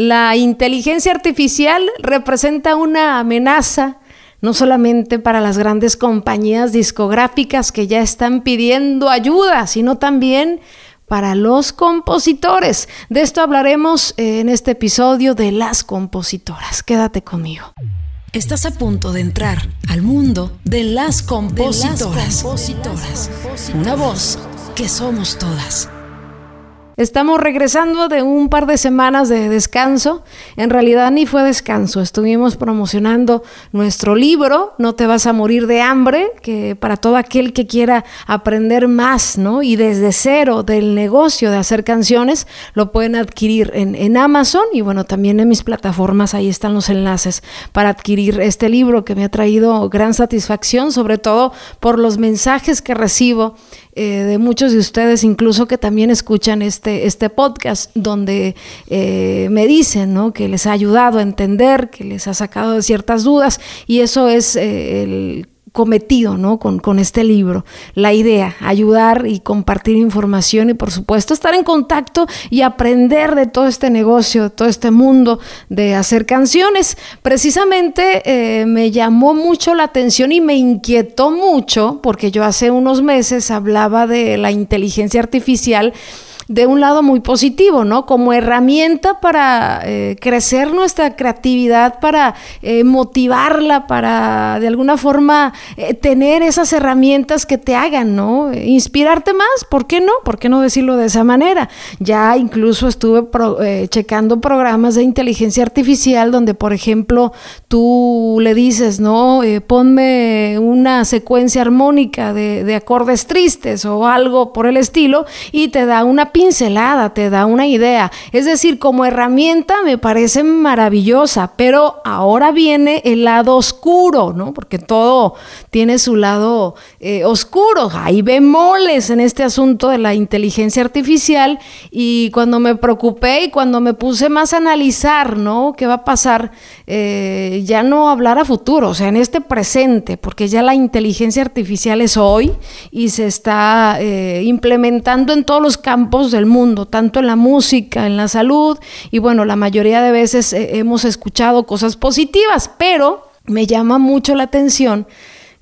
La inteligencia artificial representa una amenaza no solamente para las grandes compañías discográficas que ya están pidiendo ayuda, sino también para los compositores. De esto hablaremos en este episodio de las compositoras. Quédate conmigo. Estás a punto de entrar al mundo de las compositoras. Una voz que somos todas. Estamos regresando de un par de semanas de descanso. En realidad ni fue descanso. Estuvimos promocionando nuestro libro, No te vas a morir de hambre, que para todo aquel que quiera aprender más, ¿no? Y desde cero del negocio de hacer canciones, lo pueden adquirir en, en Amazon y bueno, también en mis plataformas, ahí están los enlaces para adquirir este libro que me ha traído gran satisfacción, sobre todo por los mensajes que recibo eh, de muchos de ustedes, incluso que también escuchan este, este podcast, donde eh, me dicen ¿no? que les ha ayudado a entender, que les ha sacado de ciertas dudas, y eso es eh, el cometido ¿no? Con, con, este libro. La idea, ayudar y compartir información y por supuesto estar en contacto y aprender de todo este negocio, de todo este mundo de hacer canciones. Precisamente eh, me llamó mucho la atención y me inquietó mucho porque yo hace unos meses hablaba de la inteligencia artificial de un lado muy positivo, ¿no? Como herramienta para eh, crecer nuestra creatividad, para eh, motivarla, para de alguna forma eh, tener esas herramientas que te hagan, ¿no? Inspirarte más, ¿por qué no? ¿Por qué no decirlo de esa manera? Ya incluso estuve checando programas de inteligencia artificial donde, por ejemplo, tú le dices, ¿no? ponme una secuencia armónica de, de acordes tristes o algo por el estilo y te da una pincelada, te da una idea. Es decir, como herramienta me parece maravillosa, pero ahora viene el lado oscuro, ¿no? Porque todo tiene su lado eh, oscuro. Hay bemoles en este asunto de la inteligencia artificial y cuando me preocupé y cuando me puse más a analizar, ¿no? ¿Qué va a pasar? Eh, ya no hablar a futuro, o sea, en este presente, porque ya la inteligencia artificial es hoy y se está eh, implementando en todos los campos del mundo, tanto en la música, en la salud, y bueno, la mayoría de veces eh, hemos escuchado cosas positivas, pero me llama mucho la atención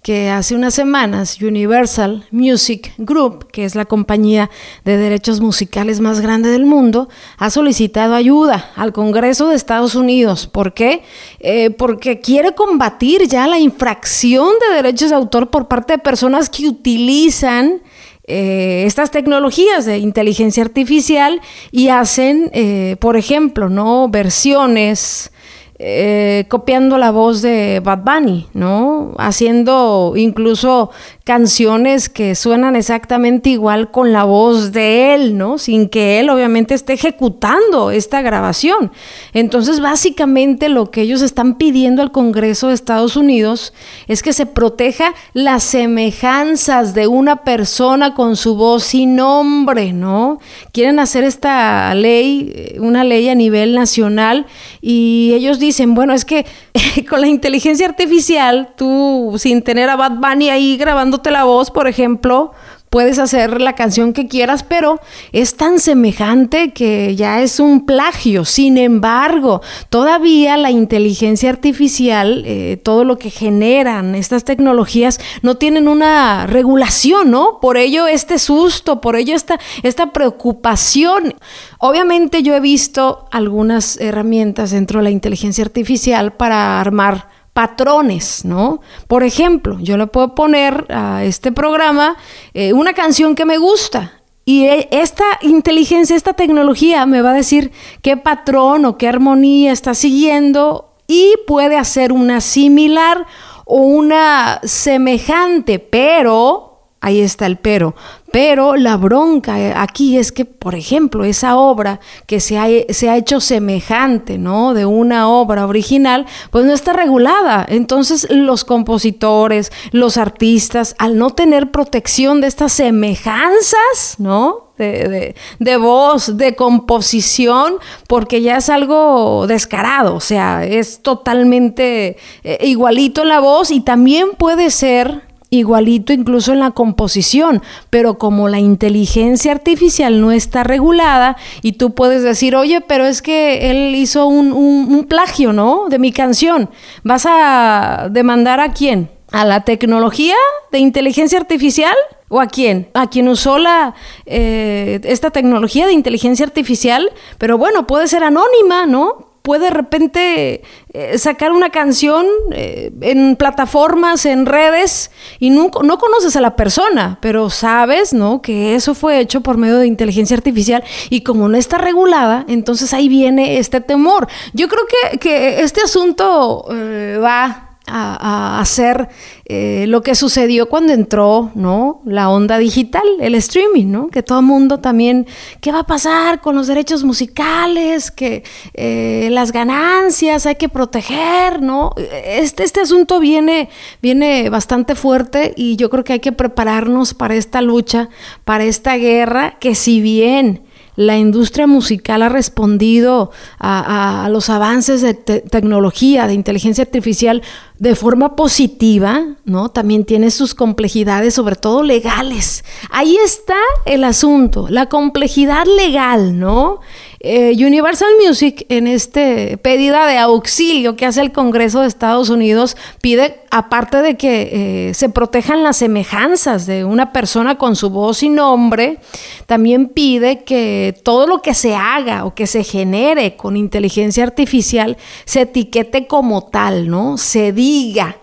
que hace unas semanas Universal Music Group, que es la compañía de derechos musicales más grande del mundo, ha solicitado ayuda al Congreso de Estados Unidos. ¿Por qué? Eh, porque quiere combatir ya la infracción de derechos de autor por parte de personas que utilizan eh, estas tecnologías de inteligencia artificial y hacen, eh, por ejemplo, ¿no? versiones eh, copiando la voz de Bad Bunny, ¿no? Haciendo incluso canciones que suenan exactamente igual con la voz de él, ¿no? Sin que él obviamente esté ejecutando esta grabación. Entonces, básicamente lo que ellos están pidiendo al Congreso de Estados Unidos es que se proteja las semejanzas de una persona con su voz y nombre, ¿no? Quieren hacer esta ley, eh, una ley a nivel nacional y ellos dicen, bueno, es que con la inteligencia artificial, tú sin tener a Bad Bunny ahí grabando la voz, por ejemplo, puedes hacer la canción que quieras, pero es tan semejante que ya es un plagio. Sin embargo, todavía la inteligencia artificial, eh, todo lo que generan estas tecnologías, no tienen una regulación, ¿no? Por ello este susto, por ello esta, esta preocupación. Obviamente yo he visto algunas herramientas dentro de la inteligencia artificial para armar patrones, ¿no? Por ejemplo, yo le puedo poner a este programa eh, una canción que me gusta y e, esta inteligencia, esta tecnología me va a decir qué patrón o qué armonía está siguiendo y puede hacer una similar o una semejante, pero Ahí está el pero. Pero la bronca aquí es que, por ejemplo, esa obra que se ha, se ha, hecho semejante, ¿no? De una obra original, pues no está regulada. Entonces los compositores, los artistas, al no tener protección de estas semejanzas, ¿no? De, de, voz, de composición, porque ya es algo descarado, o sea, es totalmente eh, igualito la voz y también puede ser igualito incluso en la composición, pero como la inteligencia artificial no está regulada y tú puedes decir, oye, pero es que él hizo un, un plagio, ¿no? De mi canción, ¿vas a demandar a quién? ¿A la tecnología de inteligencia artificial? ¿O a quién? ¿A quien usó la, eh, esta tecnología de inteligencia artificial? Pero bueno, puede ser anónima, ¿no? Puede de repente eh, sacar una canción eh, en plataformas, en redes, y no, no, conoces a la persona, pero sabes, ¿no? Que eso fue hecho por medio de inteligencia artificial y como no está regulada, entonces ahí viene este temor. Yo creo que, que este asunto va a, hacer eh, lo que sucedió cuando entró, ¿no? La onda digital, el streaming, ¿no? Que todo el mundo también, ¿qué va a pasar con los derechos musicales? Que eh, las ganancias hay que proteger, ¿no? Este, este asunto viene, viene bastante fuerte y yo creo que hay que prepararnos para esta lucha, para esta guerra, que si bien la industria musical ha respondido a, los avances de tecnología, de inteligencia artificial de forma positiva, ¿no? También tiene sus complejidades, sobre todo legales. Ahí está el asunto, la complejidad legal, ¿no? Eh, Universal Music, en este pedida de auxilio que hace el Congreso de Estados Unidos, pide, aparte de que eh, se protejan las semejanzas de una persona con su voz y nombre, también pide que todo lo que se haga o que se genere con inteligencia artificial se etiquete como tal, ¿no? Se diga.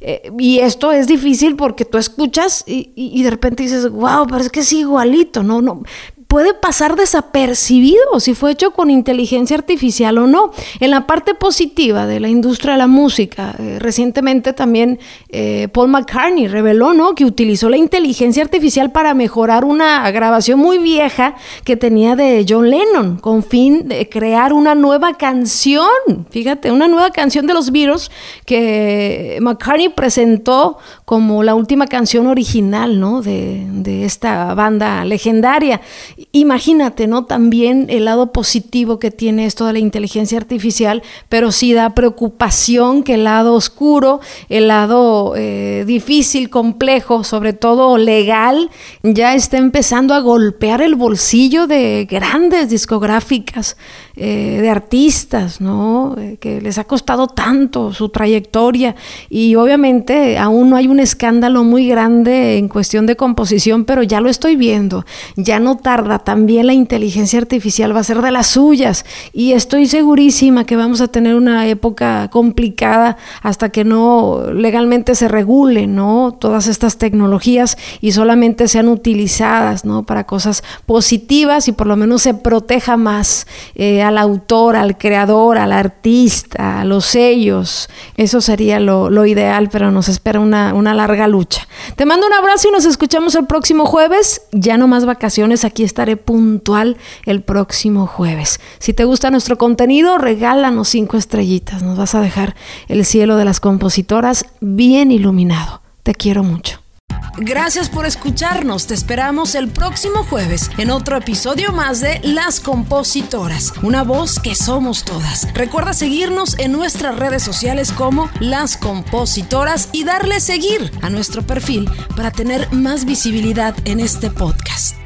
Eh, y esto es difícil porque tú escuchas y, y, de repente dices, wow, pero es que es igualito, no, no puede pasar desapercibido si fue hecho con inteligencia artificial o no. En la parte positiva de la industria de la música, eh, recientemente también eh, Paul McCartney reveló ¿no? que utilizó la inteligencia artificial para mejorar una grabación muy vieja que tenía de John Lennon, con fin de crear una nueva canción, fíjate, una nueva canción de los Beatles que McCartney presentó como la última canción original ¿no? de, de esta banda legendaria. Imagínate, ¿no? También el lado positivo que tiene esto de la inteligencia artificial, pero sí da preocupación que el lado oscuro, el lado eh, difícil, complejo, sobre todo legal, ya está empezando a golpear el bolsillo de grandes discográficas. Eh, de artistas, ¿no? Eh, que les ha costado tanto su trayectoria y obviamente aún no hay un escándalo muy grande en cuestión de composición, pero ya lo estoy viendo, ya no tarda, también la inteligencia artificial va a ser de las suyas y estoy segurísima que vamos a tener una época complicada hasta que no legalmente se regule, ¿no? Todas estas tecnologías y solamente sean utilizadas, ¿no? Para cosas positivas y por lo menos se proteja más eh, al autor, al creador, al artista, a los sellos. Eso sería lo, ideal, pero nos espera una, una, larga lucha. Te mando un abrazo y nos escuchamos el próximo jueves. Ya no más vacaciones, aquí estaré puntual el próximo jueves. Si te gusta nuestro contenido, regálanos cinco estrellitas. Nos vas a dejar el cielo de las compositoras bien iluminado. Te quiero mucho. Gracias por escucharnos. Te esperamos el próximo jueves en otro episodio más de Las Compositoras, una voz que somos todas. Recuerda seguirnos en nuestras redes sociales como Las Compositoras y darle seguir a nuestro perfil para tener más visibilidad en este podcast.